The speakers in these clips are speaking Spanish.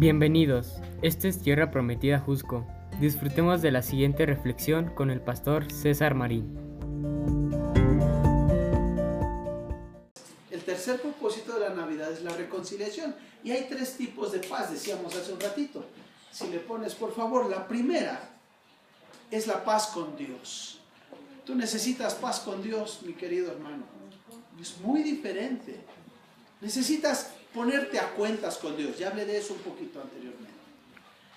Bienvenidos, esta es Tierra Prometida Jusco. Disfrutemos de la siguiente reflexión con el pastor César Marín. El tercer propósito de la Navidad es la reconciliación. Y hay tres tipos de paz, decíamos hace un ratito. Si le pones, por favor, la primera es la paz con Dios. Tú necesitas paz con Dios, mi querido hermano. Es muy diferente. Necesitas ponerte a cuentas con Dios. Ya hablé de eso un poquito anteriormente.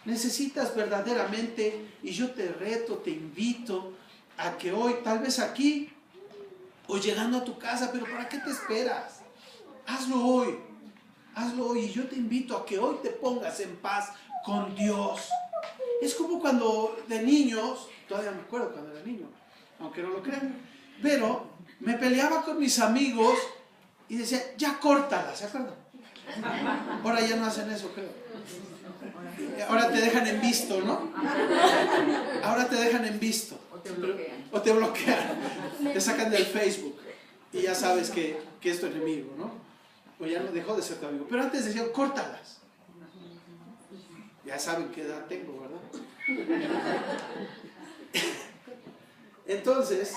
Necesitas verdaderamente, y yo te reto, te invito a que hoy, tal vez aquí, o llegando a tu casa, pero ¿para qué te esperas? Hazlo hoy. Hazlo hoy. Y yo te invito a que hoy te pongas en paz con Dios. Es como cuando de niños, todavía me acuerdo cuando era niño, aunque no lo crean, pero me peleaba con mis amigos y decía, ya córtala, ¿se acuerdan? Ahora ya no hacen eso, creo. Ahora te dejan en visto, ¿no? Ahora te dejan en visto. O te bloquean. O te bloquean. Te sacan del Facebook. Y ya sabes que, que es tu enemigo, ¿no? O ya no dejó de ser tu amigo. Pero antes decían, córtalas. Ya saben qué edad tengo, ¿verdad? Entonces,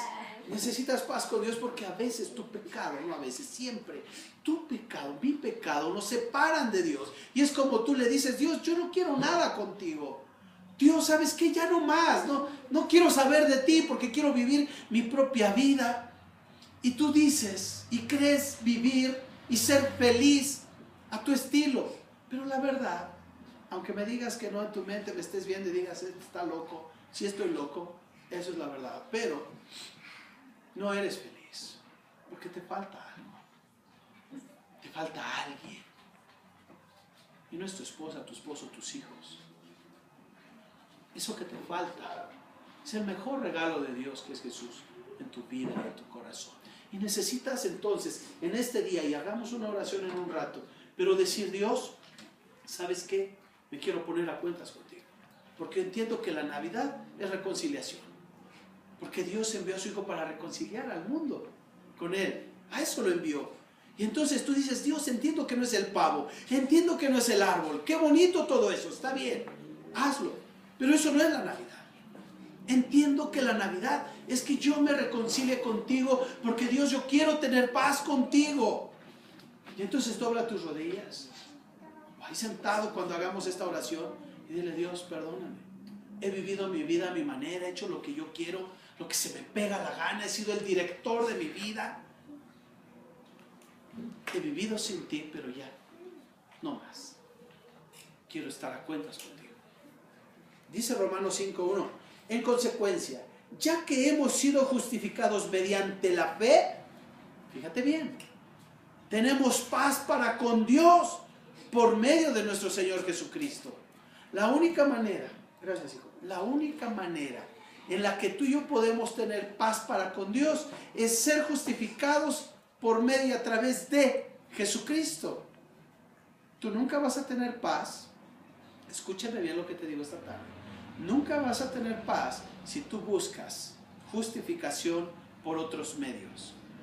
necesitas paz con Dios porque a veces tu pecado, no a veces, siempre, tu pecado, mi pecado, nos separan de Dios. Y es como tú le dices, Dios, yo no quiero nada contigo. Dios, ¿sabes qué? Ya no más. No, no quiero saber de ti porque quiero vivir mi propia vida. Y tú dices y crees vivir y ser feliz a tu estilo. Pero la verdad, aunque me digas que no en tu mente me estés viendo y digas, este está loco, si estoy loco, eso es la verdad. Pero no eres feliz porque te falta algo. Falta alguien. Y no es tu esposa, tu esposo, tus hijos. Eso que te falta es el mejor regalo de Dios que es Jesús en tu vida y en tu corazón. Y necesitas entonces en este día, y hagamos una oración en un rato, pero decir Dios, ¿sabes qué? Me quiero poner a cuentas contigo. Porque entiendo que la Navidad es reconciliación. Porque Dios envió a su Hijo para reconciliar al mundo con Él. A eso lo envió. Y entonces tú dices, Dios, entiendo que no es el pavo, entiendo que no es el árbol, qué bonito todo eso, está bien, hazlo. Pero eso no es la Navidad. Entiendo que la Navidad es que yo me reconcilie contigo, porque Dios, yo quiero tener paz contigo. Y entonces dobla tus rodillas, ahí sentado cuando hagamos esta oración, y dile, Dios, perdóname. He vivido mi vida a mi manera, he hecho lo que yo quiero, lo que se me pega la gana, he sido el director de mi vida. He vivido sin ti, pero ya, no más. Quiero estar a cuentas contigo. Dice Romanos 5.1, en consecuencia, ya que hemos sido justificados mediante la fe, fíjate bien, tenemos paz para con Dios por medio de nuestro Señor Jesucristo. La única manera, gracias hijo, la única manera en la que tú y yo podemos tener paz para con Dios es ser justificados por medio a través de Jesucristo. Tú nunca vas a tener paz, escúchame bien lo que te digo esta tarde, nunca vas a tener paz si tú buscas justificación por otros medios.